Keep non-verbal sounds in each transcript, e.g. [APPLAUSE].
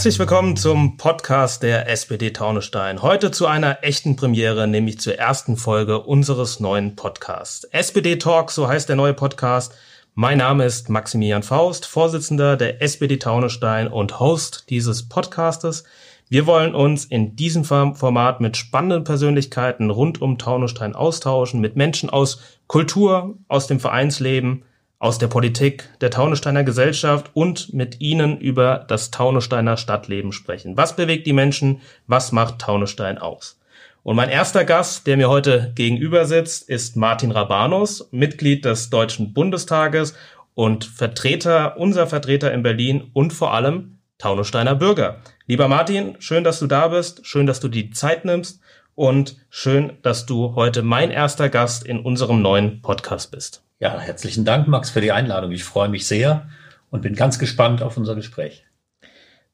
Herzlich willkommen zum Podcast der SPD Taunestein. Heute zu einer echten Premiere, nämlich zur ersten Folge unseres neuen Podcasts. SPD Talk, so heißt der neue Podcast. Mein Name ist Maximilian Faust, Vorsitzender der SPD Taunestein und Host dieses Podcastes. Wir wollen uns in diesem Format mit spannenden Persönlichkeiten rund um Taunusstein austauschen, mit Menschen aus Kultur, aus dem Vereinsleben, aus der Politik, der Taunussteiner Gesellschaft und mit ihnen über das Taunussteiner Stadtleben sprechen. Was bewegt die Menschen? Was macht Taunusstein aus? Und mein erster Gast, der mir heute gegenüber sitzt, ist Martin Rabanus, Mitglied des Deutschen Bundestages und Vertreter, unser Vertreter in Berlin und vor allem Taunussteiner Bürger. Lieber Martin, schön, dass du da bist, schön, dass du die Zeit nimmst und schön, dass du heute mein erster Gast in unserem neuen Podcast bist. Ja, herzlichen Dank, Max, für die Einladung. Ich freue mich sehr und bin ganz gespannt auf unser Gespräch.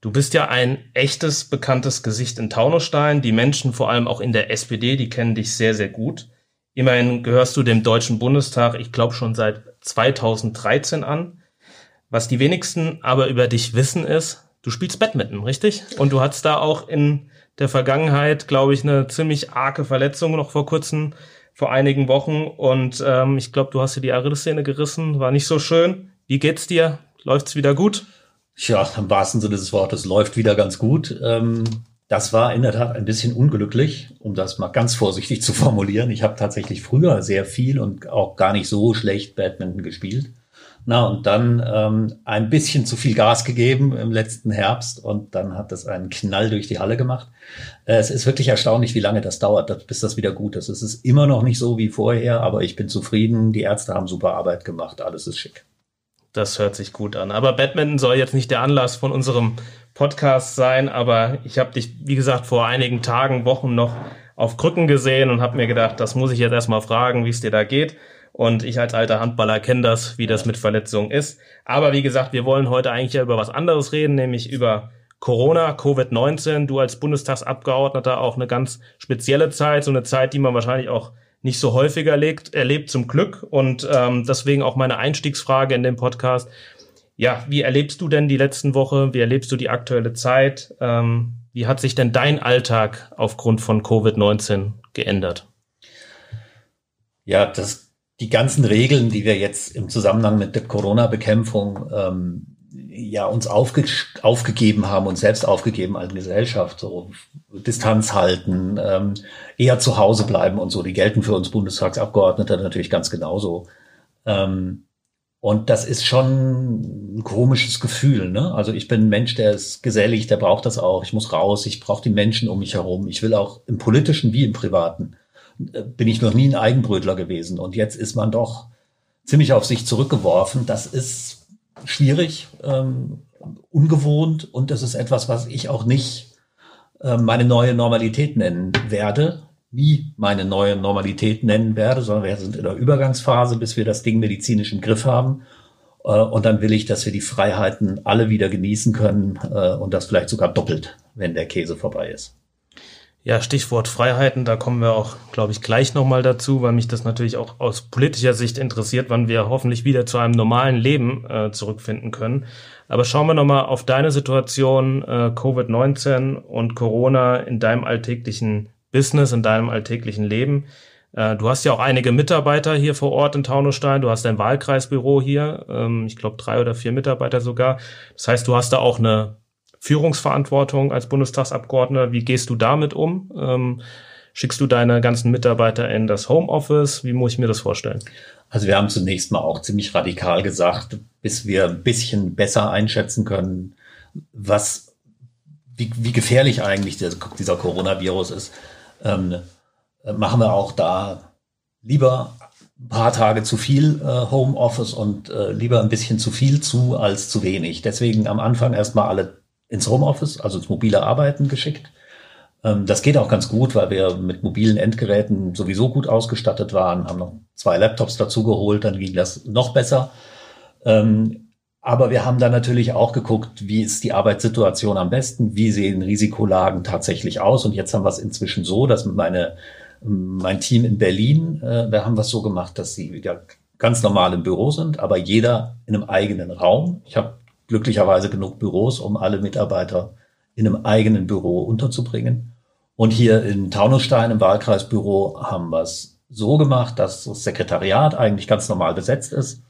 Du bist ja ein echtes, bekanntes Gesicht in Taunusstein. Die Menschen, vor allem auch in der SPD, die kennen dich sehr, sehr gut. Immerhin gehörst du dem Deutschen Bundestag, ich glaube schon seit 2013 an. Was die wenigsten aber über dich wissen ist, du spielst Badminton, richtig? Und du hattest da auch in der Vergangenheit, glaube ich, eine ziemlich arge Verletzung noch vor kurzem, vor einigen Wochen. Und ähm, ich glaube, du hast dir die Achillessehne gerissen, war nicht so schön. Wie geht's dir? Läuft's wieder gut? Ja, im wahrsten Sinne des Wortes läuft wieder ganz gut. Ähm, das war in der Tat ein bisschen unglücklich, um das mal ganz vorsichtig zu formulieren. Ich habe tatsächlich früher sehr viel und auch gar nicht so schlecht Badminton gespielt. Na, und dann ähm, ein bisschen zu viel Gas gegeben im letzten Herbst und dann hat das einen Knall durch die Halle gemacht. Äh, es ist wirklich erstaunlich, wie lange das dauert, bis das wieder gut ist. Es ist immer noch nicht so wie vorher, aber ich bin zufrieden. Die Ärzte haben super Arbeit gemacht. Alles ist schick. Das hört sich gut an. Aber Badminton soll jetzt nicht der Anlass von unserem Podcast sein, aber ich habe dich, wie gesagt, vor einigen Tagen, Wochen noch auf Krücken gesehen und habe mir gedacht, das muss ich jetzt erstmal fragen, wie es dir da geht. Und ich als alter Handballer kenne das, wie das mit Verletzungen ist. Aber wie gesagt, wir wollen heute eigentlich ja über was anderes reden, nämlich über Corona, Covid-19. Du als Bundestagsabgeordneter auch eine ganz spezielle Zeit, so eine Zeit, die man wahrscheinlich auch nicht so häufig erlebt, erlebt zum Glück. Und ähm, deswegen auch meine Einstiegsfrage in dem Podcast. Ja, wie erlebst du denn die letzten Woche? Wie erlebst du die aktuelle Zeit? Ähm, wie hat sich denn dein Alltag aufgrund von Covid-19 geändert? Ja, das die ganzen Regeln, die wir jetzt im Zusammenhang mit der Corona-Bekämpfung ähm, ja uns aufge aufgegeben haben, uns selbst aufgegeben als Gesellschaft, so Distanz halten, ähm, eher zu Hause bleiben und so, die gelten für uns Bundestagsabgeordnete natürlich ganz genauso. Ähm, und das ist schon ein komisches Gefühl. Ne? Also ich bin ein Mensch, der ist gesellig, der braucht das auch. Ich muss raus, ich brauche die Menschen um mich herum. Ich will auch im politischen wie im privaten bin ich noch nie ein Eigenbrötler gewesen. Und jetzt ist man doch ziemlich auf sich zurückgeworfen. Das ist schwierig, ähm, ungewohnt und das ist etwas, was ich auch nicht äh, meine neue Normalität nennen werde, wie meine neue Normalität nennen werde, sondern wir sind in der Übergangsphase, bis wir das Ding medizinisch im Griff haben. Äh, und dann will ich, dass wir die Freiheiten alle wieder genießen können äh, und das vielleicht sogar doppelt, wenn der Käse vorbei ist. Ja, Stichwort Freiheiten, da kommen wir auch, glaube ich, gleich nochmal dazu, weil mich das natürlich auch aus politischer Sicht interessiert, wann wir hoffentlich wieder zu einem normalen Leben äh, zurückfinden können. Aber schauen wir nochmal auf deine Situation, äh, Covid-19 und Corona in deinem alltäglichen Business, in deinem alltäglichen Leben. Äh, du hast ja auch einige Mitarbeiter hier vor Ort in Taunusstein. Du hast dein Wahlkreisbüro hier. Ähm, ich glaube, drei oder vier Mitarbeiter sogar. Das heißt, du hast da auch eine Führungsverantwortung als Bundestagsabgeordneter. Wie gehst du damit um? Ähm, schickst du deine ganzen Mitarbeiter in das Homeoffice? Wie muss ich mir das vorstellen? Also wir haben zunächst mal auch ziemlich radikal gesagt, bis wir ein bisschen besser einschätzen können, was, wie, wie gefährlich eigentlich der, dieser Coronavirus ist, ähm, machen wir auch da lieber ein paar Tage zu viel äh, Homeoffice und äh, lieber ein bisschen zu viel zu als zu wenig. Deswegen am Anfang erstmal alle ins Homeoffice, also ins mobile Arbeiten geschickt. Ähm, das geht auch ganz gut, weil wir mit mobilen Endgeräten sowieso gut ausgestattet waren, haben noch zwei Laptops dazu geholt, dann ging das noch besser. Ähm, aber wir haben dann natürlich auch geguckt, wie ist die Arbeitssituation am besten, wie sehen Risikolagen tatsächlich aus. Und jetzt haben wir es inzwischen so, dass meine, mein Team in Berlin, äh, wir haben was so gemacht, dass sie wieder ganz normal im Büro sind, aber jeder in einem eigenen Raum. Ich habe glücklicherweise genug Büros, um alle Mitarbeiter in einem eigenen Büro unterzubringen. Und hier in Taunusstein im Wahlkreisbüro haben wir es so gemacht, dass das Sekretariat eigentlich ganz normal besetzt ist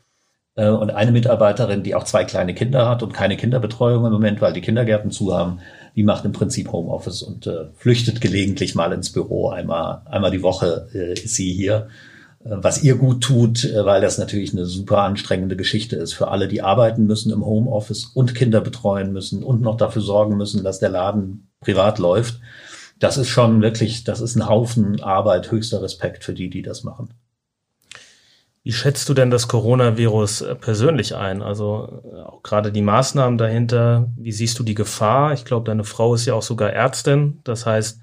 äh, und eine Mitarbeiterin, die auch zwei kleine Kinder hat und keine Kinderbetreuung im Moment, weil die Kindergärten zu haben, die macht im Prinzip Homeoffice und äh, flüchtet gelegentlich mal ins Büro. Einmal, einmal die Woche äh, ist sie hier, was ihr gut tut, äh, weil das natürlich eine super anstrengende Geschichte ist für alle, die arbeiten müssen im Homeoffice und Kinder betreuen müssen und noch dafür sorgen müssen, dass der Laden privat läuft. Das ist schon wirklich, das ist ein Haufen Arbeit, höchster Respekt für die, die das machen. Wie schätzt du denn das Coronavirus äh, persönlich ein? Also äh, auch gerade die Maßnahmen dahinter. Wie siehst du die Gefahr? Ich glaube, deine Frau ist ja auch sogar Ärztin. Das heißt,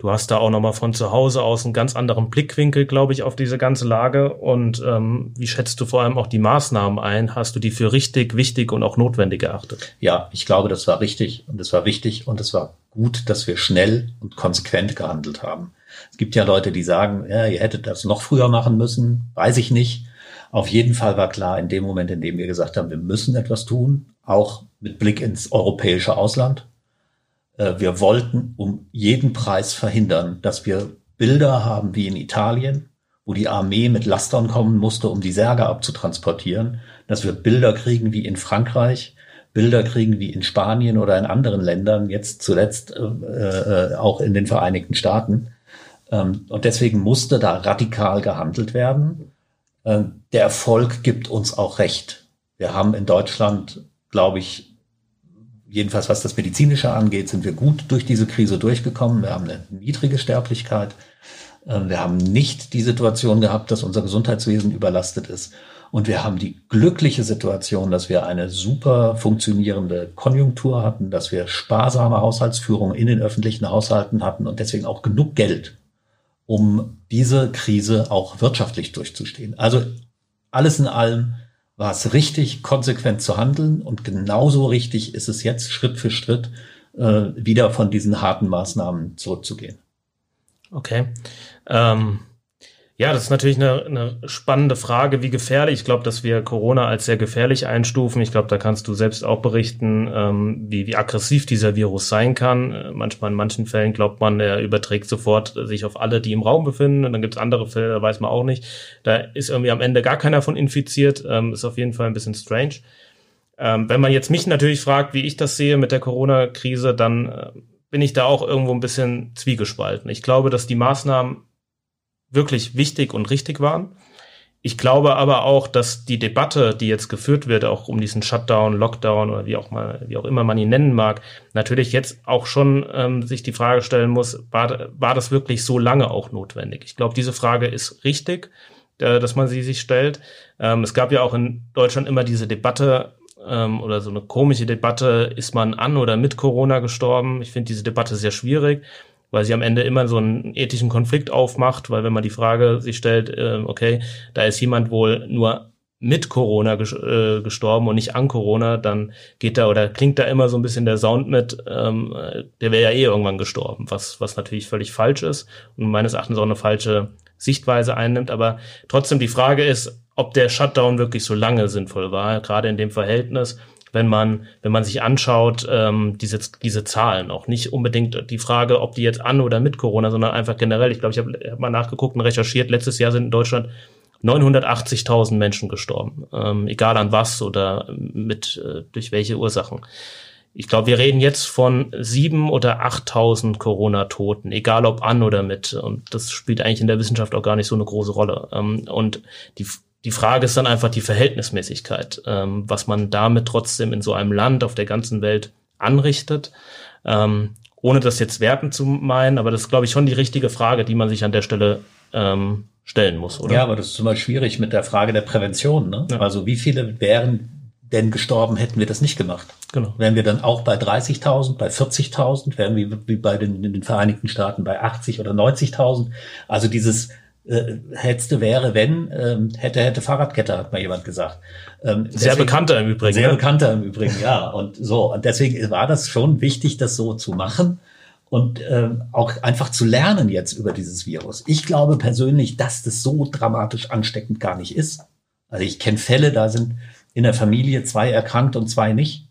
du hast da auch nochmal von zu Hause aus einen ganz anderen Blickwinkel, glaube ich, auf diese ganze Lage. Und ähm, wie schätzt du vor allem auch die Maßnahmen ein? Hast du die für richtig, wichtig und auch notwendig erachtet? Ja, ich glaube, das war richtig und es war wichtig und es war gut, dass wir schnell und konsequent gehandelt haben. Es gibt ja Leute, die sagen, ja, ihr hättet das noch früher machen müssen, weiß ich nicht. Auf jeden Fall war klar, in dem Moment, in dem wir gesagt haben, wir müssen etwas tun, auch mit Blick ins europäische Ausland. Äh, wir wollten um jeden Preis verhindern, dass wir Bilder haben wie in Italien, wo die Armee mit Lastern kommen musste, um die Särge abzutransportieren, dass wir Bilder kriegen wie in Frankreich, Bilder kriegen wie in Spanien oder in anderen Ländern, jetzt zuletzt äh, äh, auch in den Vereinigten Staaten. Ähm, und deswegen musste da radikal gehandelt werden. Ähm, der Erfolg gibt uns auch recht. Wir haben in Deutschland, glaube ich, jedenfalls was das Medizinische angeht, sind wir gut durch diese Krise durchgekommen. Wir haben eine niedrige Sterblichkeit. Ähm, wir haben nicht die Situation gehabt, dass unser Gesundheitswesen überlastet ist. Und wir haben die glückliche Situation, dass wir eine super funktionierende Konjunktur hatten, dass wir sparsame Haushaltsführung in den öffentlichen Haushalten hatten und deswegen auch genug Geld, um diese Krise auch wirtschaftlich durchzustehen. Also alles in allem war es richtig, konsequent zu handeln und genauso richtig ist es jetzt Schritt für Schritt äh, wieder von diesen harten Maßnahmen zurückzugehen. Okay. Ähm ja, das ist natürlich eine, eine spannende Frage, wie gefährlich. Ich glaube, dass wir Corona als sehr gefährlich einstufen. Ich glaube, da kannst du selbst auch berichten, ähm, wie, wie aggressiv dieser Virus sein kann. Äh, manchmal in manchen Fällen glaubt man, er überträgt sofort sich auf alle, die im Raum befinden. Und dann gibt es andere Fälle, da weiß man auch nicht. Da ist irgendwie am Ende gar keiner von infiziert. Ähm, ist auf jeden Fall ein bisschen strange. Ähm, wenn man jetzt mich natürlich fragt, wie ich das sehe mit der Corona-Krise, dann äh, bin ich da auch irgendwo ein bisschen zwiegespalten. Ich glaube, dass die Maßnahmen wirklich wichtig und richtig waren. Ich glaube aber auch, dass die Debatte, die jetzt geführt wird, auch um diesen Shutdown, Lockdown oder wie auch mal, wie auch immer man ihn nennen mag, natürlich jetzt auch schon ähm, sich die Frage stellen muss, war, war das wirklich so lange auch notwendig? Ich glaube, diese Frage ist richtig, äh, dass man sie sich stellt. Ähm, es gab ja auch in Deutschland immer diese Debatte ähm, oder so eine komische Debatte, ist man an oder mit Corona gestorben? Ich finde diese Debatte sehr schwierig weil sie am Ende immer so einen ethischen Konflikt aufmacht, weil wenn man die Frage sich stellt, äh, okay, da ist jemand wohl nur mit Corona ges äh, gestorben und nicht an Corona, dann geht da oder klingt da immer so ein bisschen der Sound mit, ähm, der wäre ja eh irgendwann gestorben, was, was natürlich völlig falsch ist und meines Erachtens auch eine falsche Sichtweise einnimmt. Aber trotzdem die Frage ist, ob der Shutdown wirklich so lange sinnvoll war, gerade in dem Verhältnis wenn man, wenn man sich anschaut, ähm, diese, diese Zahlen. Auch nicht unbedingt die Frage, ob die jetzt an oder mit Corona, sondern einfach generell. Ich glaube, ich habe hab mal nachgeguckt und recherchiert. Letztes Jahr sind in Deutschland 980.000 Menschen gestorben, ähm, egal an was oder mit äh, durch welche Ursachen. Ich glaube, wir reden jetzt von sieben oder 8.000 Corona-Toten, egal ob an oder mit. Und das spielt eigentlich in der Wissenschaft auch gar nicht so eine große Rolle. Ähm, und die die Frage ist dann einfach die Verhältnismäßigkeit, ähm, was man damit trotzdem in so einem Land auf der ganzen Welt anrichtet. Ähm, ohne das jetzt werten zu meinen, aber das ist, glaube ich, schon die richtige Frage, die man sich an der Stelle ähm, stellen muss, oder? Ja, aber das ist zum Beispiel schwierig mit der Frage der Prävention. Ne? Ja. Also wie viele wären denn gestorben, hätten wir das nicht gemacht? Genau. Wären wir dann auch bei 30.000, bei 40.000, wären wir wie bei den, den Vereinigten Staaten bei 80 oder 90.000? Also dieses äh, hättest wäre, wenn, ähm, hätte, hätte Fahrradkette, hat mal jemand gesagt. Ähm, sehr deswegen, bekannter im Übrigen. Sehr ne? bekannter im Übrigen, ja. Und so, und deswegen war das schon wichtig, das so zu machen und ähm, auch einfach zu lernen jetzt über dieses Virus. Ich glaube persönlich, dass das so dramatisch ansteckend gar nicht ist. Also ich kenne Fälle, da sind in der Familie zwei erkrankt und zwei nicht.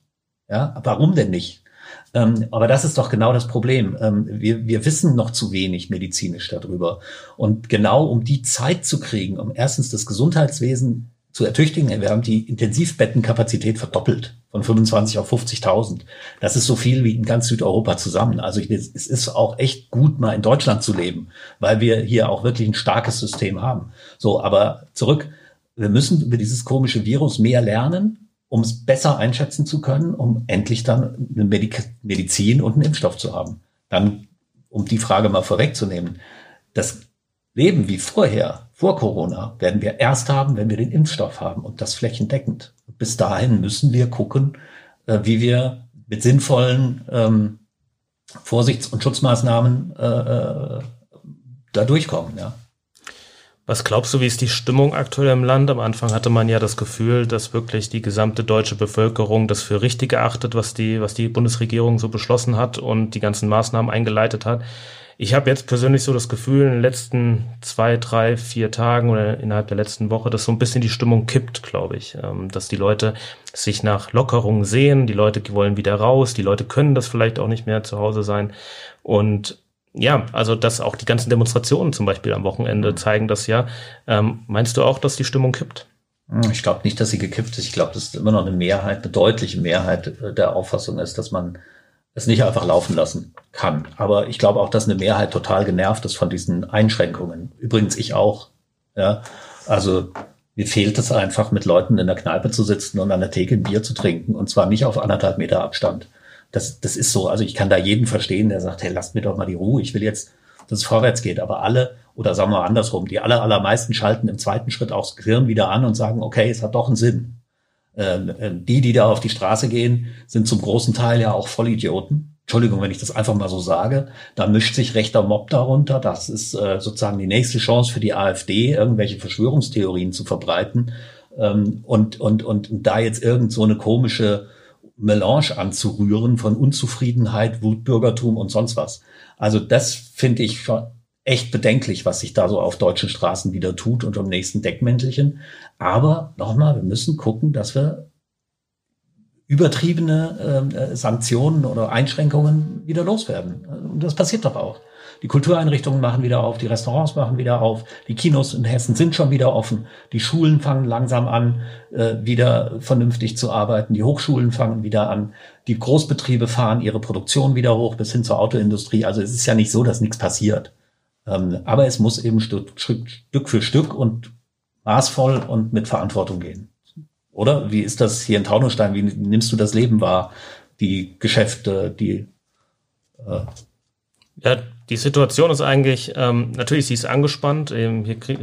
Ja, warum denn nicht? Ähm, aber das ist doch genau das Problem. Ähm, wir, wir wissen noch zu wenig medizinisch darüber. Und genau um die Zeit zu kriegen, um erstens das Gesundheitswesen zu ertüchtigen, wir haben die Intensivbettenkapazität verdoppelt von 25 auf 50.000. Das ist so viel wie in ganz Südeuropa zusammen. Also es ist auch echt gut, mal in Deutschland zu leben, weil wir hier auch wirklich ein starkes System haben. So, aber zurück, wir müssen über dieses komische Virus mehr lernen um es besser einschätzen zu können, um endlich dann eine Medik Medizin und einen Impfstoff zu haben. Dann, um die Frage mal vorwegzunehmen, das Leben wie vorher, vor Corona, werden wir erst haben, wenn wir den Impfstoff haben und das flächendeckend. Bis dahin müssen wir gucken, äh, wie wir mit sinnvollen ähm, Vorsichts- und Schutzmaßnahmen äh, äh da durchkommen. Ja. Was glaubst du, wie ist die Stimmung aktuell im Land? Am Anfang hatte man ja das Gefühl, dass wirklich die gesamte deutsche Bevölkerung das für richtig erachtet, was die, was die Bundesregierung so beschlossen hat und die ganzen Maßnahmen eingeleitet hat. Ich habe jetzt persönlich so das Gefühl, in den letzten zwei, drei, vier Tagen oder innerhalb der letzten Woche, dass so ein bisschen die Stimmung kippt, glaube ich. Ähm, dass die Leute sich nach Lockerungen sehen, die Leute wollen wieder raus, die Leute können das vielleicht auch nicht mehr zu Hause sein. Und ja, also dass auch die ganzen Demonstrationen zum Beispiel am Wochenende zeigen das ja. Ähm, meinst du auch, dass die Stimmung kippt? Hm, ich glaube nicht, dass sie gekippt ist. Ich glaube, dass immer noch eine Mehrheit, eine deutliche Mehrheit äh, der Auffassung ist, dass man es nicht einfach laufen lassen kann. Aber ich glaube auch, dass eine Mehrheit total genervt ist von diesen Einschränkungen. Übrigens ich auch. Ja, also mir fehlt es einfach, mit Leuten in der Kneipe zu sitzen und an der Theke ein Bier zu trinken und zwar nicht auf anderthalb Meter Abstand. Das, das ist so. Also ich kann da jeden verstehen, der sagt, hey, lasst mir doch mal die Ruhe. Ich will jetzt, dass es vorwärts geht. Aber alle, oder sagen wir andersrum, die aller, allermeisten schalten im zweiten Schritt auch das Gehirn wieder an und sagen, okay, es hat doch einen Sinn. Ähm, äh, die, die da auf die Straße gehen, sind zum großen Teil ja auch Vollidioten. Entschuldigung, wenn ich das einfach mal so sage, da mischt sich rechter Mob darunter. Das ist äh, sozusagen die nächste Chance für die AfD, irgendwelche Verschwörungstheorien zu verbreiten. Ähm, und, und, und da jetzt irgend so eine komische Melange anzurühren von Unzufriedenheit, Wutbürgertum und sonst was. Also das finde ich schon echt bedenklich, was sich da so auf deutschen Straßen wieder tut und am nächsten Deckmäntelchen. Aber nochmal, wir müssen gucken, dass wir übertriebene ähm, äh, Sanktionen oder Einschränkungen wieder loswerden. Und das passiert doch auch. Die Kultureinrichtungen machen wieder auf, die Restaurants machen wieder auf, die Kinos in Hessen sind schon wieder offen, die Schulen fangen langsam an, äh, wieder vernünftig zu arbeiten, die Hochschulen fangen wieder an, die Großbetriebe fahren ihre Produktion wieder hoch bis hin zur Autoindustrie. Also es ist ja nicht so, dass nichts passiert. Ähm, aber es muss eben Stück, Stück für Stück und maßvoll und mit Verantwortung gehen. Oder? Wie ist das hier in Taunusstein? Wie nimmst du das Leben wahr? Die Geschäfte, die äh ja, die Situation ist eigentlich, ähm, natürlich, sie ist angespannt. Ähm, hier krieg,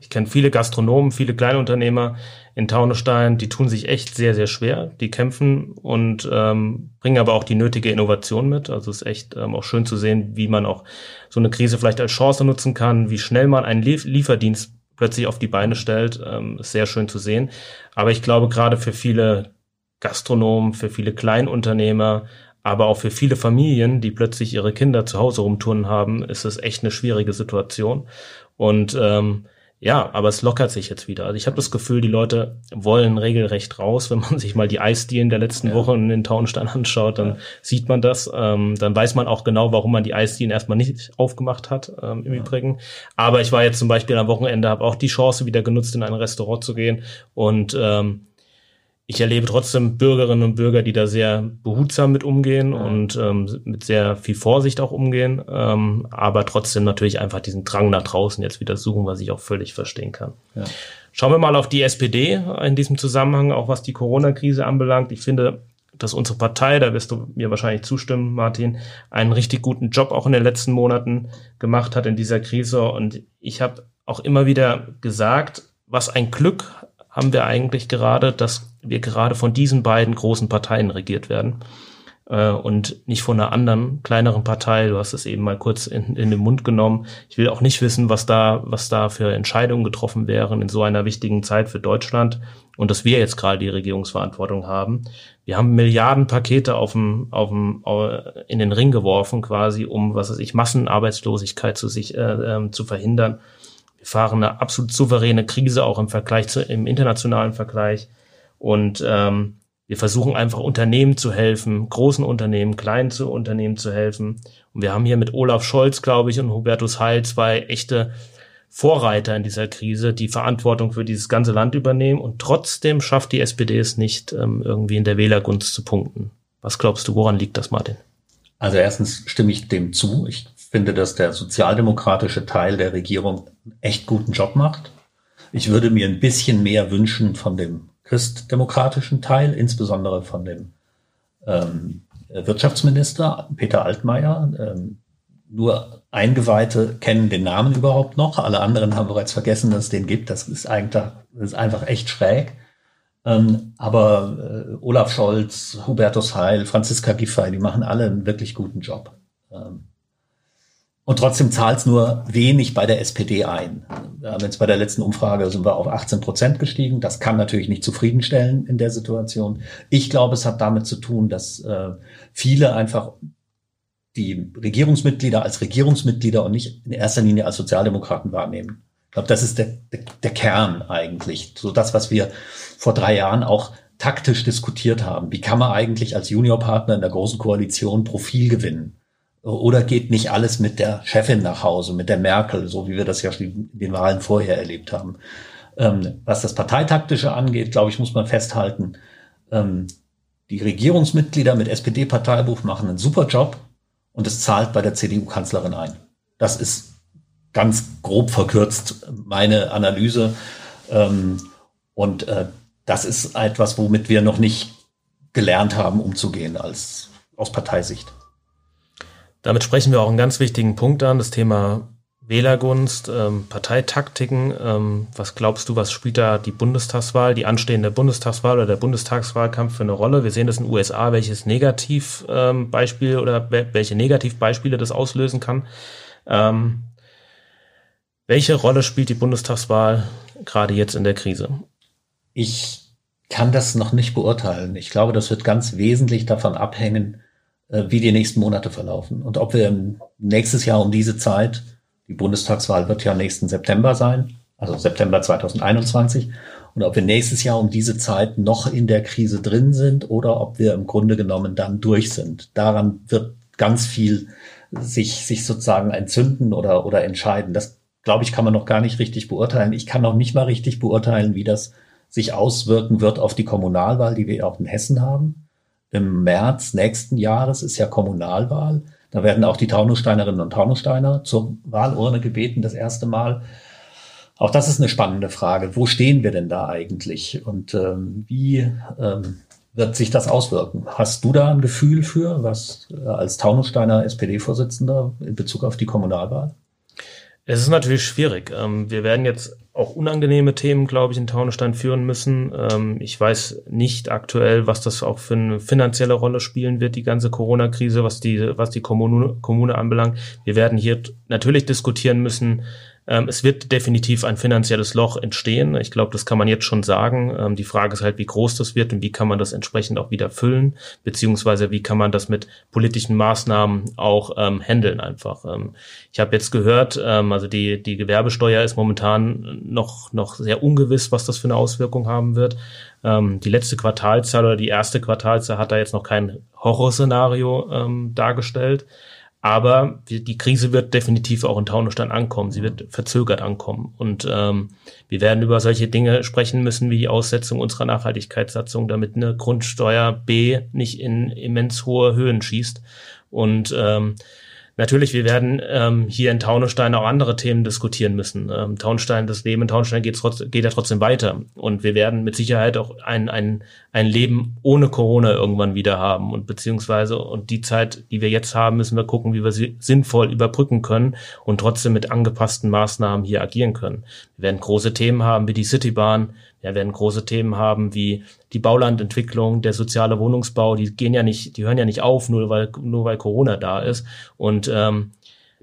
ich kenne viele Gastronomen, viele Kleinunternehmer in Taunusstein, die tun sich echt sehr, sehr schwer. Die kämpfen und ähm, bringen aber auch die nötige Innovation mit. Also es ist echt ähm, auch schön zu sehen, wie man auch so eine Krise vielleicht als Chance nutzen kann, wie schnell man einen Lief Lieferdienst plötzlich auf die Beine stellt. Ähm, ist sehr schön zu sehen. Aber ich glaube, gerade für viele Gastronomen, für viele Kleinunternehmer, aber auch für viele Familien, die plötzlich ihre Kinder zu Hause rumturnen haben, ist es echt eine schwierige Situation. Und ähm, ja, aber es lockert sich jetzt wieder. Also ich habe das Gefühl, die Leute wollen regelrecht raus. Wenn man [LAUGHS] sich mal die Eisdielen der letzten ja. Woche in den Taunstein anschaut, dann ja. sieht man das. Ähm, dann weiß man auch genau, warum man die Eisdielen erstmal nicht aufgemacht hat, ähm, im ja. Übrigen. Aber ich war jetzt zum Beispiel am Wochenende, habe auch die Chance wieder genutzt, in ein Restaurant zu gehen und ähm, ich erlebe trotzdem Bürgerinnen und Bürger, die da sehr behutsam mit umgehen ja. und ähm, mit sehr viel Vorsicht auch umgehen, ähm, aber trotzdem natürlich einfach diesen Drang nach draußen jetzt wieder suchen, was ich auch völlig verstehen kann. Ja. Schauen wir mal auf die SPD in diesem Zusammenhang, auch was die Corona-Krise anbelangt. Ich finde, dass unsere Partei, da wirst du mir wahrscheinlich zustimmen, Martin, einen richtig guten Job auch in den letzten Monaten gemacht hat in dieser Krise. Und ich habe auch immer wieder gesagt, was ein Glück haben wir eigentlich gerade, dass wir gerade von diesen beiden großen Parteien regiert werden äh, und nicht von einer anderen kleineren Partei. Du hast es eben mal kurz in, in den Mund genommen. Ich will auch nicht wissen, was da, was da für Entscheidungen getroffen wären in so einer wichtigen Zeit für Deutschland und dass wir jetzt gerade die Regierungsverantwortung haben. Wir haben Milliardenpakete auf dem, auf dem, in den Ring geworfen, quasi, um, was weiß ich, Massenarbeitslosigkeit zu sich äh, äh, zu verhindern wir fahren eine absolut souveräne Krise auch im Vergleich zu, im internationalen Vergleich. Und ähm, Wir versuchen einfach Unternehmen zu helfen, großen Unternehmen, kleinen zu Unternehmen zu helfen. Und wir haben hier mit Olaf Scholz, glaube ich, und Hubertus Heil zwei echte Vorreiter in dieser Krise, die Verantwortung für dieses ganze Land übernehmen. Und trotzdem schafft die SPD es nicht, ähm, irgendwie in der Wählergunst zu punkten. Was glaubst du, woran liegt das, Martin? Also erstens stimme ich dem zu. Ich finde, dass der sozialdemokratische Teil der Regierung echt guten Job macht. Ich würde mir ein bisschen mehr wünschen von dem christdemokratischen Teil, insbesondere von dem ähm, Wirtschaftsminister Peter Altmaier. Ähm, nur Eingeweihte kennen den Namen überhaupt noch. Alle anderen haben bereits vergessen, dass es den gibt. Das ist eigentlich, das ist einfach echt schräg. Ähm, aber äh, Olaf Scholz, Hubertus Heil, Franziska Giffey, die machen alle einen wirklich guten Job. Ähm, und trotzdem zahlt es nur wenig bei der SPD ein. Haben jetzt bei der letzten Umfrage sind wir auf 18 Prozent gestiegen. Das kann natürlich nicht zufriedenstellen in der Situation. Ich glaube, es hat damit zu tun, dass äh, viele einfach die Regierungsmitglieder als Regierungsmitglieder und nicht in erster Linie als Sozialdemokraten wahrnehmen. Ich glaube, das ist der, der, der Kern eigentlich. So das, was wir vor drei Jahren auch taktisch diskutiert haben. Wie kann man eigentlich als Juniorpartner in der großen Koalition Profil gewinnen? Oder geht nicht alles mit der Chefin nach Hause, mit der Merkel, so wie wir das ja in den Wahlen vorher erlebt haben? Ähm, was das Parteitaktische angeht, glaube ich, muss man festhalten, ähm, die Regierungsmitglieder mit SPD-Parteibuch machen einen super Job und es zahlt bei der CDU-Kanzlerin ein. Das ist ganz grob verkürzt meine Analyse. Ähm, und äh, das ist etwas, womit wir noch nicht gelernt haben, umzugehen als aus Parteisicht. Damit sprechen wir auch einen ganz wichtigen Punkt an, das Thema Wählergunst, ähm, Parteitaktiken. Ähm, was glaubst du, was spielt da die Bundestagswahl, die anstehende Bundestagswahl oder der Bundestagswahlkampf für eine Rolle? Wir sehen das in den USA, welches Negativbeispiel ähm, oder welche Negativbeispiele das auslösen kann. Ähm, welche Rolle spielt die Bundestagswahl gerade jetzt in der Krise? Ich kann das noch nicht beurteilen. Ich glaube, das wird ganz wesentlich davon abhängen, wie die nächsten Monate verlaufen. Und ob wir nächstes Jahr um diese Zeit, die Bundestagswahl wird ja nächsten September sein, also September 2021, und ob wir nächstes Jahr um diese Zeit noch in der Krise drin sind oder ob wir im Grunde genommen dann durch sind. Daran wird ganz viel sich, sich sozusagen entzünden oder, oder entscheiden. Das, glaube ich, kann man noch gar nicht richtig beurteilen. Ich kann noch nicht mal richtig beurteilen, wie das sich auswirken wird auf die Kommunalwahl, die wir auch in Hessen haben im März nächsten Jahres ist ja Kommunalwahl. Da werden auch die Taunussteinerinnen und Taunussteiner zur Wahlurne gebeten, das erste Mal. Auch das ist eine spannende Frage. Wo stehen wir denn da eigentlich? Und ähm, wie ähm, wird sich das auswirken? Hast du da ein Gefühl für, was äh, als Taunussteiner SPD-Vorsitzender in Bezug auf die Kommunalwahl? Es ist natürlich schwierig. Ähm, wir werden jetzt auch unangenehme Themen, glaube ich, in Taunusstein führen müssen. Ähm, ich weiß nicht aktuell, was das auch für eine finanzielle Rolle spielen wird, die ganze Corona-Krise, was die, was die Kommune, Kommune anbelangt. Wir werden hier natürlich diskutieren müssen, es wird definitiv ein finanzielles Loch entstehen. Ich glaube, das kann man jetzt schon sagen. Ähm, die Frage ist halt, wie groß das wird und wie kann man das entsprechend auch wieder füllen, beziehungsweise wie kann man das mit politischen Maßnahmen auch ähm, handeln einfach. Ähm, ich habe jetzt gehört, ähm, also die, die Gewerbesteuer ist momentan noch, noch sehr ungewiss, was das für eine Auswirkung haben wird. Ähm, die letzte Quartalzahl oder die erste Quartalzahl hat da jetzt noch kein Horrorszenario ähm, dargestellt. Aber die Krise wird definitiv auch in Taunusstein ankommen. Sie wird verzögert ankommen. Und ähm, wir werden über solche Dinge sprechen müssen, wie die Aussetzung unserer Nachhaltigkeitssatzung, damit eine Grundsteuer B nicht in immens hohe Höhen schießt. Und ähm, Natürlich, wir werden ähm, hier in Taunusstein auch andere Themen diskutieren müssen. Ähm, Taunstein, das Leben in Taunstein geht, trotz, geht ja trotzdem weiter. Und wir werden mit Sicherheit auch ein, ein, ein Leben ohne Corona irgendwann wieder haben. Und beziehungsweise, und die Zeit, die wir jetzt haben, müssen wir gucken, wie wir sie sinnvoll überbrücken können und trotzdem mit angepassten Maßnahmen hier agieren können. Wir werden große Themen haben wie die Citybahn, wir werden große Themen haben wie die Baulandentwicklung, der soziale Wohnungsbau, die gehen ja nicht, die hören ja nicht auf, nur weil, nur weil Corona da ist. Und ähm,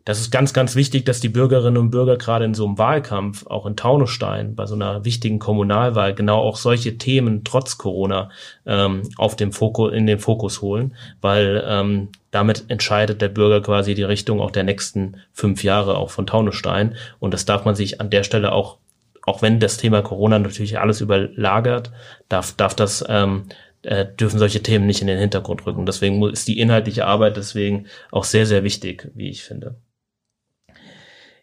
das ist ganz, ganz wichtig, dass die Bürgerinnen und Bürger gerade in so einem Wahlkampf, auch in Taunusstein, bei so einer wichtigen Kommunalwahl, genau auch solche Themen trotz Corona ähm, auf dem Fokus, in den Fokus holen, weil ähm, damit entscheidet der Bürger quasi die Richtung auch der nächsten fünf Jahre auch von Taunusstein. Und das darf man sich an der Stelle auch auch wenn das Thema Corona natürlich alles überlagert, darf, darf das, ähm, äh, dürfen solche Themen nicht in den Hintergrund rücken. Deswegen ist die inhaltliche Arbeit deswegen auch sehr, sehr wichtig, wie ich finde.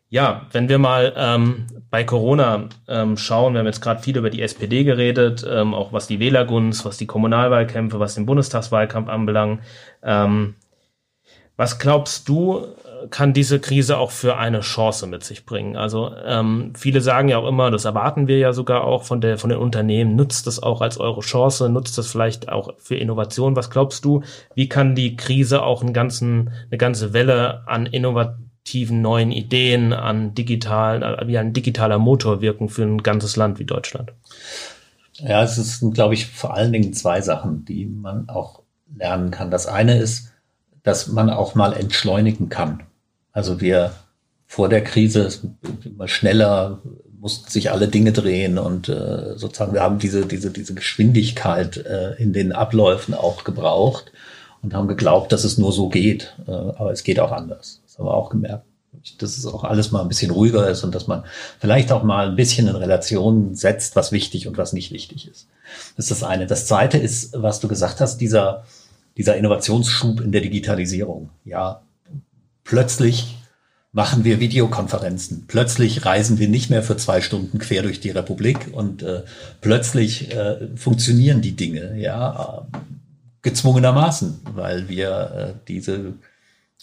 Ja, wenn wir mal ähm, bei Corona ähm, schauen, wir haben jetzt gerade viel über die SPD geredet, ähm, auch was die Wählergunst, was die Kommunalwahlkämpfe, was den Bundestagswahlkampf anbelangt. Ähm, was glaubst du, kann diese Krise auch für eine Chance mit sich bringen? Also ähm, viele sagen ja auch immer, das erwarten wir ja sogar auch von der von den Unternehmen, nutzt das auch als eure Chance, nutzt das vielleicht auch für Innovation. Was glaubst du, wie kann die Krise auch einen ganzen, eine ganze Welle an innovativen neuen Ideen, an digitalen, wie ein digitaler Motor wirken für ein ganzes Land wie Deutschland? Ja, es sind, glaube ich, vor allen Dingen zwei Sachen, die man auch lernen kann. Das eine ist, dass man auch mal entschleunigen kann. Also wir vor der Krise immer schneller mussten sich alle Dinge drehen und äh, sozusagen wir haben diese diese diese Geschwindigkeit äh, in den Abläufen auch gebraucht und haben geglaubt, dass es nur so geht, äh, aber es geht auch anders. Das haben wir auch gemerkt, dass es auch alles mal ein bisschen ruhiger ist und dass man vielleicht auch mal ein bisschen in Relation setzt, was wichtig und was nicht wichtig ist. Das ist das eine. Das zweite ist, was du gesagt hast, dieser dieser Innovationsschub in der Digitalisierung. Ja, plötzlich machen wir Videokonferenzen. Plötzlich reisen wir nicht mehr für zwei Stunden quer durch die Republik und äh, plötzlich äh, funktionieren die Dinge, ja, gezwungenermaßen, weil wir äh, diese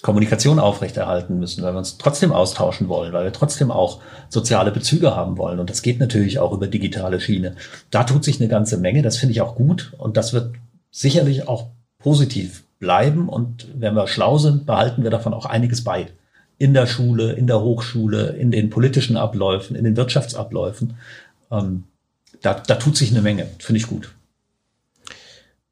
Kommunikation aufrechterhalten müssen, weil wir uns trotzdem austauschen wollen, weil wir trotzdem auch soziale Bezüge haben wollen. Und das geht natürlich auch über digitale Schiene. Da tut sich eine ganze Menge. Das finde ich auch gut. Und das wird sicherlich auch positiv bleiben und wenn wir schlau sind, behalten wir davon auch einiges bei. In der Schule, in der Hochschule, in den politischen Abläufen, in den Wirtschaftsabläufen. Ähm, da, da tut sich eine Menge, finde ich gut.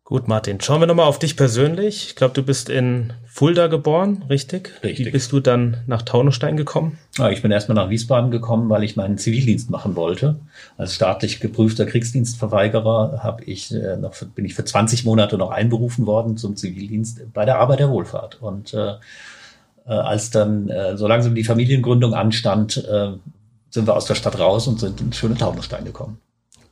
Gut, Martin, schauen wir nochmal auf dich persönlich. Ich glaube, du bist in Fulda geboren, richtig? Richtig. Wie bist du dann nach Taunusstein gekommen? Ja, ich bin erstmal nach Wiesbaden gekommen, weil ich meinen Zivildienst machen wollte. Als staatlich geprüfter Kriegsdienstverweigerer habe ich äh, noch bin ich für 20 Monate noch einberufen worden zum Zivildienst bei der Arbeit der Wohlfahrt. Und äh, äh, als dann äh, so langsam die Familiengründung anstand, äh, sind wir aus der Stadt raus und sind in schöne Taunusstein gekommen.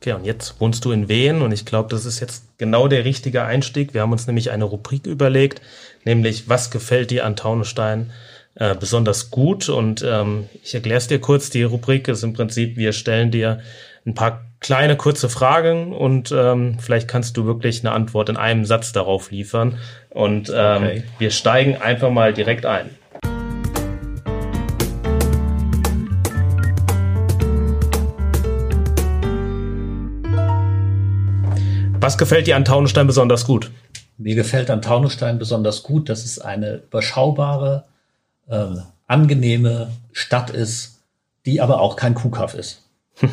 Okay, und jetzt wohnst du in Wien und ich glaube, das ist jetzt genau der richtige Einstieg. Wir haben uns nämlich eine Rubrik überlegt, nämlich was gefällt dir an Taunusstein äh, besonders gut? Und ähm, ich erkläre es dir kurz. Die Rubrik ist im Prinzip, wir stellen dir ein paar kleine kurze Fragen und ähm, vielleicht kannst du wirklich eine Antwort in einem Satz darauf liefern. Und ähm, okay. wir steigen einfach mal direkt ein. Was gefällt dir an Taunusstein besonders gut? Mir gefällt an Taunusstein besonders gut, dass es eine überschaubare, äh, angenehme Stadt ist, die aber auch kein Kuhkaff ist. [LAUGHS]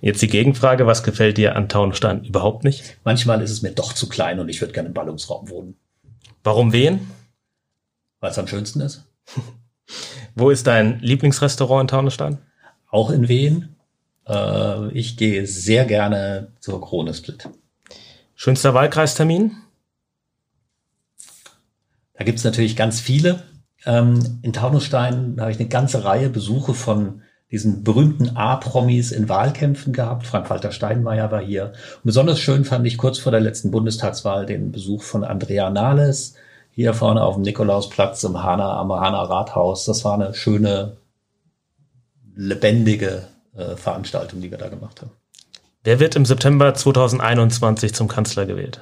Jetzt die Gegenfrage, was gefällt dir an Taunusstein überhaupt nicht? Manchmal ist es mir doch zu klein und ich würde gerne im Ballungsraum wohnen. Warum Wien? Weil es am schönsten ist. [LAUGHS] Wo ist dein Lieblingsrestaurant in Taunusstein? Auch in Wien. Äh, ich gehe sehr gerne zur Krone Split. Schönster Wahlkreistermin? Da gibt es natürlich ganz viele. Ähm, in Taunusstein habe ich eine ganze Reihe Besuche von diesen berühmten A-Promis in Wahlkämpfen gehabt. Frank-Walter Steinmeier war hier. Und besonders schön fand ich kurz vor der letzten Bundestagswahl den Besuch von Andrea Nahles hier vorne auf dem Nikolausplatz im Hana, am Hana Rathaus. Das war eine schöne, lebendige äh, Veranstaltung, die wir da gemacht haben. Wer wird im September 2021 zum Kanzler gewählt?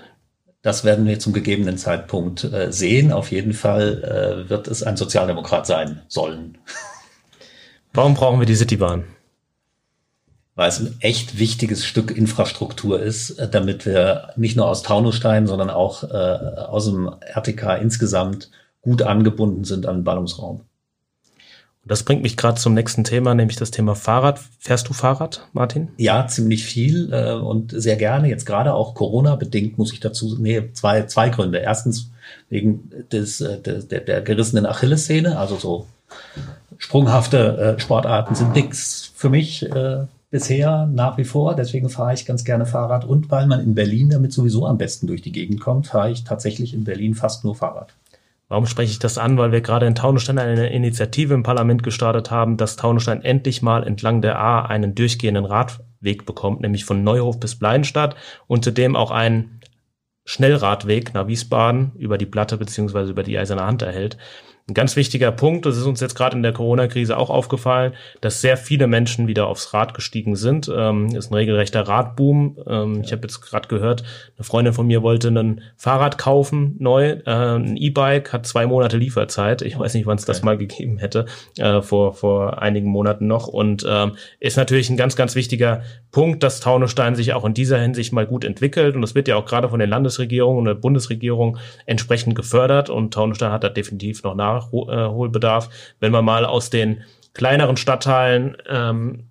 Das werden wir zum gegebenen Zeitpunkt äh, sehen. Auf jeden Fall äh, wird es ein Sozialdemokrat sein sollen. Warum brauchen wir die Citybahn? Weil es ein echt wichtiges Stück Infrastruktur ist, äh, damit wir nicht nur aus Taunusstein, sondern auch äh, aus dem RTK insgesamt gut angebunden sind an den Ballungsraum. Das bringt mich gerade zum nächsten Thema, nämlich das Thema Fahrrad. Fährst du Fahrrad, Martin? Ja, ziemlich viel äh, und sehr gerne. Jetzt gerade auch Corona-bedingt muss ich dazu, nee, zwei, zwei Gründe. Erstens wegen des, äh, des der, der gerissenen Achillessehne, also so sprunghafte äh, Sportarten sind nix für mich äh, bisher nach wie vor. Deswegen fahre ich ganz gerne Fahrrad und weil man in Berlin damit sowieso am besten durch die Gegend kommt, fahre ich tatsächlich in Berlin fast nur Fahrrad. Warum spreche ich das an? Weil wir gerade in Taunusstein eine Initiative im Parlament gestartet haben, dass Taunusstein endlich mal entlang der A einen durchgehenden Radweg bekommt, nämlich von Neuhof bis Bleidenstadt und zudem auch einen Schnellradweg nach Wiesbaden über die Platte beziehungsweise über die eiserne Hand erhält. Ein ganz wichtiger Punkt, das ist uns jetzt gerade in der Corona-Krise auch aufgefallen, dass sehr viele Menschen wieder aufs Rad gestiegen sind. Ähm, ist ein regelrechter Radboom. Ähm. Ich habe jetzt gerade gehört, eine Freundin von mir wollte ein Fahrrad kaufen, neu, äh, ein E-Bike, hat zwei Monate Lieferzeit. Ich weiß nicht, wann es okay. das mal gegeben hätte, äh, vor, vor einigen Monaten noch. Und ähm, ist natürlich ein ganz, ganz wichtiger Punkt, dass Taunusstein sich auch in dieser Hinsicht mal gut entwickelt. Und das wird ja auch gerade von den Landesregierungen und der Bundesregierung entsprechend gefördert. Und Taunusstein hat da definitiv noch nach Nachholbedarf. Wenn man mal aus den kleineren Stadtteilen ähm,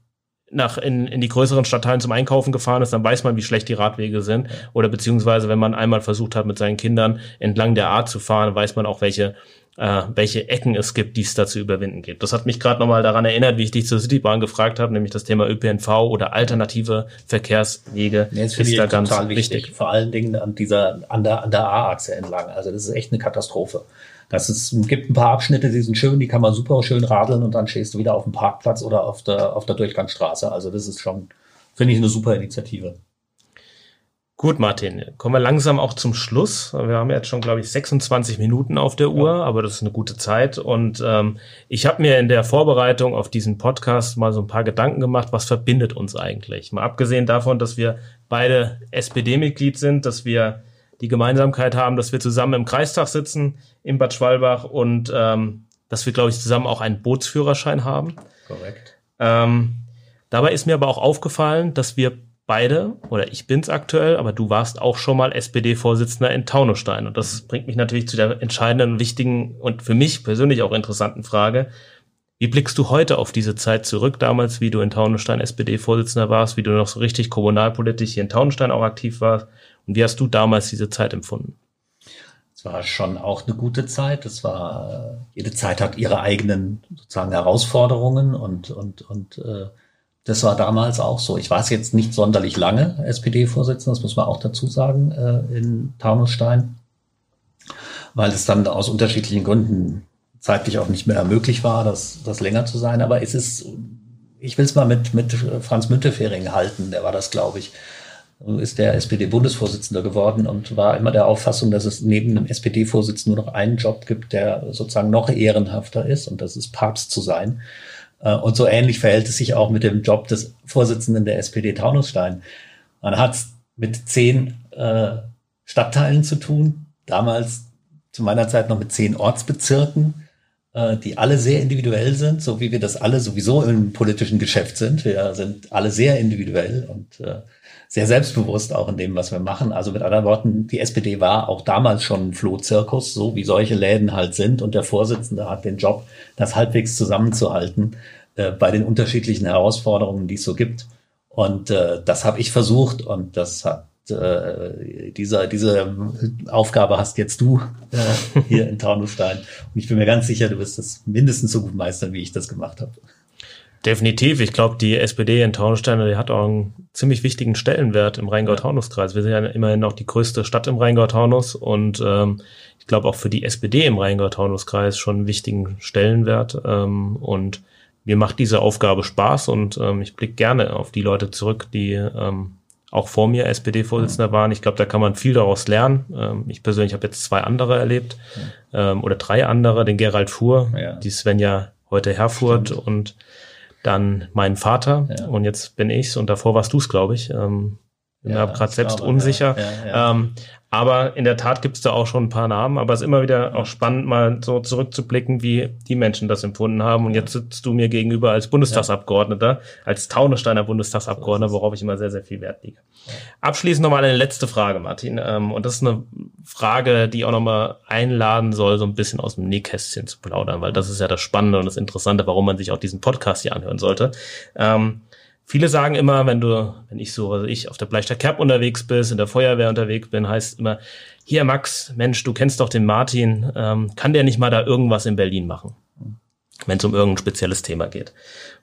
nach in, in die größeren Stadtteilen zum Einkaufen gefahren ist, dann weiß man, wie schlecht die Radwege sind. Oder beziehungsweise, wenn man einmal versucht hat, mit seinen Kindern entlang der A zu fahren, weiß man auch, welche äh, welche Ecken es gibt, die es da zu überwinden gibt. Das hat mich gerade nochmal daran erinnert, wie ich dich zur Citybahn gefragt habe, nämlich das Thema ÖPNV oder alternative Verkehrswege nee, ist, ist da ganz wichtig. wichtig. Vor allen Dingen an dieser an der an der A-Achse entlang. Also das ist echt eine Katastrophe. Das ist, gibt ein paar Abschnitte, die sind schön, die kann man super schön radeln und dann stehst du wieder auf dem Parkplatz oder auf der, auf der Durchgangsstraße. Also das ist schon, finde ich, eine super Initiative. Gut, Martin, kommen wir langsam auch zum Schluss. Wir haben jetzt schon, glaube ich, 26 Minuten auf der Uhr, ja. aber das ist eine gute Zeit. Und ähm, ich habe mir in der Vorbereitung auf diesen Podcast mal so ein paar Gedanken gemacht, was verbindet uns eigentlich? Mal abgesehen davon, dass wir beide SPD-Mitglied sind, dass wir die Gemeinsamkeit haben, dass wir zusammen im Kreistag sitzen in Bad Schwalbach und ähm, dass wir, glaube ich, zusammen auch einen Bootsführerschein haben. Korrekt. Ähm, dabei ist mir aber auch aufgefallen, dass wir beide, oder ich bin's aktuell, aber du warst auch schon mal SPD-Vorsitzender in Taunusstein. Und das bringt mich natürlich zu der entscheidenden, wichtigen und für mich persönlich auch interessanten Frage. Wie blickst du heute auf diese Zeit zurück, damals, wie du in Taunusstein SPD-Vorsitzender warst, wie du noch so richtig kommunalpolitisch hier in Taunusstein auch aktiv warst? Und wie hast du damals diese Zeit empfunden? Es war schon auch eine gute Zeit. Es war, jede Zeit hat ihre eigenen sozusagen Herausforderungen und, und, und äh, das war damals auch so. Ich war es jetzt nicht sonderlich lange SPD-Vorsitzender, das muss man auch dazu sagen, äh, in Taunusstein, weil es dann aus unterschiedlichen Gründen zeitlich auch nicht mehr möglich war, das, das länger zu sein. Aber es ist, ich will es mal mit, mit Franz Müntefering halten, der war das, glaube ich, ist der SPD-Bundesvorsitzender geworden und war immer der Auffassung, dass es neben dem SPD-Vorsitzenden nur noch einen Job gibt, der sozusagen noch ehrenhafter ist und das ist Papst zu sein. Äh, und so ähnlich verhält es sich auch mit dem Job des Vorsitzenden der SPD Taunusstein. Man hat mit zehn äh, Stadtteilen zu tun, damals zu meiner Zeit noch mit zehn Ortsbezirken, äh, die alle sehr individuell sind, so wie wir das alle sowieso im politischen Geschäft sind. Wir sind alle sehr individuell und äh, sehr selbstbewusst auch in dem, was wir machen. Also mit anderen Worten, die SPD war auch damals schon ein Flohzirkus, so wie solche Läden halt sind. Und der Vorsitzende hat den Job, das halbwegs zusammenzuhalten äh, bei den unterschiedlichen Herausforderungen, die es so gibt. Und äh, das habe ich versucht und das hat äh, dieser, diese Aufgabe hast jetzt du äh, [LAUGHS] hier in Taunusstein. Und ich bin mir ganz sicher, du wirst das mindestens so gut meistern, wie ich das gemacht habe. Definitiv. Ich glaube, die SPD in Taunusstein, die hat auch einen ziemlich wichtigen Stellenwert im Rheingau-Taunus-Kreis. Wir sind ja immerhin noch die größte Stadt im Rheingau-Taunus und ähm, ich glaube auch für die SPD im Rheingau-Taunus-Kreis schon einen wichtigen Stellenwert. Ähm, und mir macht diese Aufgabe Spaß und ähm, ich blicke gerne auf die Leute zurück, die ähm, auch vor mir SPD-Vorsitzender waren. Ich glaube, da kann man viel daraus lernen. Ähm, ich persönlich habe jetzt zwei andere erlebt ähm, oder drei andere, den Gerald Fuhr, ja. die Svenja heute Herfurt Stimmt. und dann meinen Vater ja. und jetzt bin ich's und davor warst du's, glaube ich. Ähm, bin ja, mir gerade selbst glaube, unsicher. Ja, ja, ähm, aber in der Tat gibt es da auch schon ein paar Namen. Aber es ist immer wieder auch spannend, mal so zurückzublicken, wie die Menschen das empfunden haben. Und jetzt sitzt du mir gegenüber als Bundestagsabgeordneter, als Taunussteiner Bundestagsabgeordneter, worauf ich immer sehr, sehr viel Wert lege. Abschließend nochmal eine letzte Frage, Martin. Ähm, und das ist eine Frage, die auch nochmal einladen soll, so ein bisschen aus dem Nähkästchen zu plaudern, weil das ist ja das Spannende und das Interessante, warum man sich auch diesen Podcast hier anhören sollte. Ähm, Viele sagen immer, wenn du, wenn ich so, also ich auf der Bleistadt Kerb unterwegs bist, in der Feuerwehr unterwegs bin, heißt immer, hier Max, Mensch, du kennst doch den Martin, ähm, kann der nicht mal da irgendwas in Berlin machen? Wenn es um irgendein spezielles Thema geht.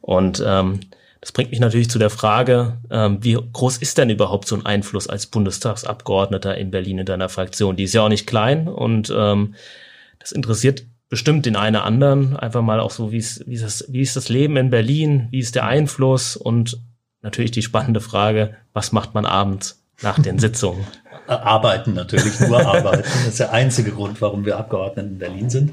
Und ähm, das bringt mich natürlich zu der Frage, ähm, wie groß ist denn überhaupt so ein Einfluss als Bundestagsabgeordneter in Berlin in deiner Fraktion? Die ist ja auch nicht klein und ähm, das interessiert bestimmt den einen anderen. Einfach mal auch so, wie ist, wie ist das, wie ist das Leben in Berlin? Wie ist der Einfluss? Und natürlich die spannende Frage, was macht man abends, nach den [LAUGHS] Sitzungen? Arbeiten natürlich, nur arbeiten. Das ist der einzige Grund, warum wir Abgeordnete in Berlin sind.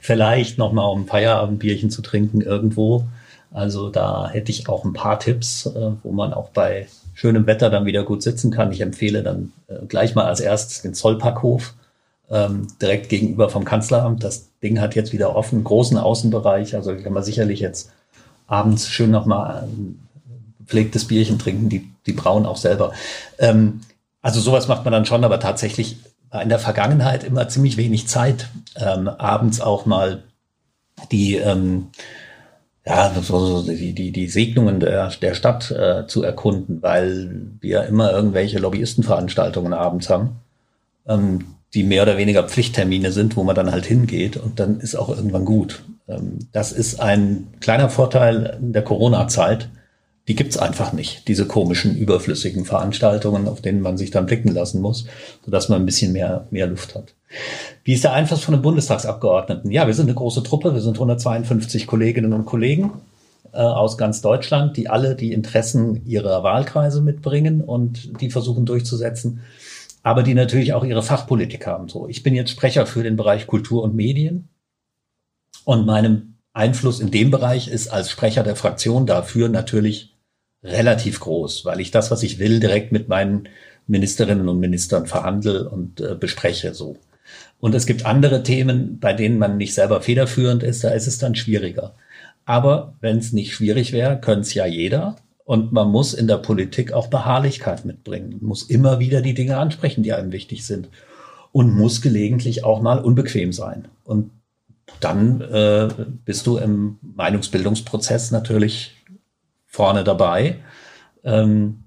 Vielleicht nochmal um ein Feierabendbierchen zu trinken irgendwo. Also da hätte ich auch ein paar Tipps, äh, wo man auch bei schönem Wetter dann wieder gut sitzen kann. Ich empfehle dann äh, gleich mal als erstes den Zollpackhof ähm, direkt gegenüber vom Kanzleramt. Das Ding hat jetzt wieder offen, großen Außenbereich. Also kann man sicherlich jetzt abends schön nochmal ein gepflegtes Bierchen trinken. Die, die brauen auch selber. Ähm, also sowas macht man dann schon, aber tatsächlich war in der Vergangenheit immer ziemlich wenig Zeit, ähm, abends auch mal die ähm, ja, so, die, die, die Segnungen der, der Stadt äh, zu erkunden, weil wir immer irgendwelche Lobbyistenveranstaltungen abends haben, ähm, die mehr oder weniger Pflichttermine sind, wo man dann halt hingeht und dann ist auch irgendwann gut. Ähm, das ist ein kleiner Vorteil der Corona-Zeit. Die gibt's einfach nicht, diese komischen, überflüssigen Veranstaltungen, auf denen man sich dann blicken lassen muss, sodass man ein bisschen mehr, mehr Luft hat. Wie ist der Einfluss von den Bundestagsabgeordneten? Ja, wir sind eine große Truppe. Wir sind 152 Kolleginnen und Kollegen äh, aus ganz Deutschland, die alle die Interessen ihrer Wahlkreise mitbringen und die versuchen durchzusetzen, aber die natürlich auch ihre Fachpolitik haben. So, ich bin jetzt Sprecher für den Bereich Kultur und Medien und meinem Einfluss in dem Bereich ist als Sprecher der Fraktion dafür natürlich relativ groß, weil ich das, was ich will, direkt mit meinen Ministerinnen und Ministern verhandle und äh, bespreche so. Und es gibt andere Themen, bei denen man nicht selber federführend ist, da ist es dann schwieriger. Aber wenn es nicht schwierig wäre, könnte es ja jeder. Und man muss in der Politik auch Beharrlichkeit mitbringen. Muss immer wieder die Dinge ansprechen, die einem wichtig sind. Und muss gelegentlich auch mal unbequem sein. Und dann äh, bist du im Meinungsbildungsprozess natürlich vorne dabei. Ähm,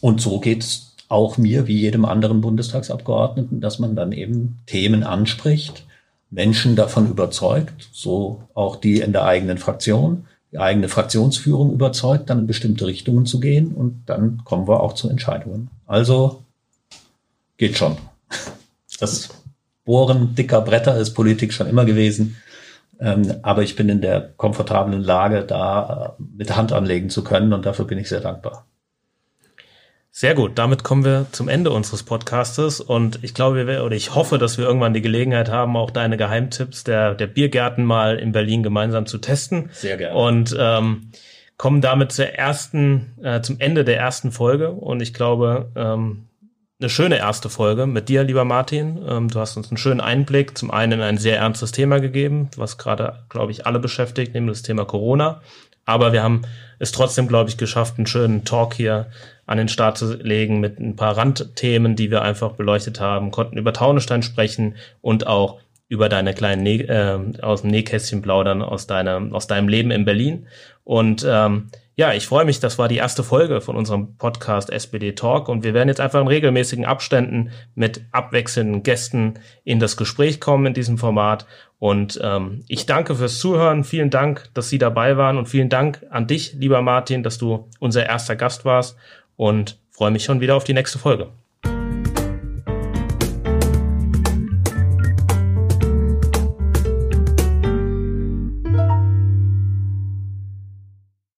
und so geht es auch mir wie jedem anderen Bundestagsabgeordneten, dass man dann eben Themen anspricht, Menschen davon überzeugt, so auch die in der eigenen Fraktion, eigene Fraktionsführung überzeugt, dann in bestimmte Richtungen zu gehen und dann kommen wir auch zu Entscheidungen. Also geht schon. Das Bohren dicker Bretter ist Politik schon immer gewesen. Ähm, aber ich bin in der komfortablen Lage, da äh, mit Hand anlegen zu können und dafür bin ich sehr dankbar. Sehr gut, damit kommen wir zum Ende unseres Podcastes und ich glaube, wir, oder ich hoffe, dass wir irgendwann die Gelegenheit haben, auch deine Geheimtipps der, der Biergärten mal in Berlin gemeinsam zu testen. Sehr gerne. Und ähm, kommen damit zur ersten, äh, zum Ende der ersten Folge und ich glaube, ähm, eine schöne erste Folge mit dir, lieber Martin. Ähm, du hast uns einen schönen Einblick, zum einen in ein sehr ernstes Thema gegeben, was gerade, glaube ich, alle beschäftigt, nämlich das Thema Corona. Aber wir haben es trotzdem, glaube ich, geschafft, einen schönen Talk hier an den Start zu legen mit ein paar Randthemen, die wir einfach beleuchtet haben, konnten über Taunestein sprechen und auch über deine kleinen Nä äh, aus dem Nähkästchen plaudern aus deinem aus deinem Leben in Berlin und ähm, ja, ich freue mich, das war die erste Folge von unserem Podcast SPD Talk und wir werden jetzt einfach in regelmäßigen Abständen mit abwechselnden Gästen in das Gespräch kommen in diesem Format. Und ähm, ich danke fürs Zuhören. Vielen Dank, dass Sie dabei waren und vielen Dank an dich, lieber Martin, dass du unser erster Gast warst und freue mich schon wieder auf die nächste Folge.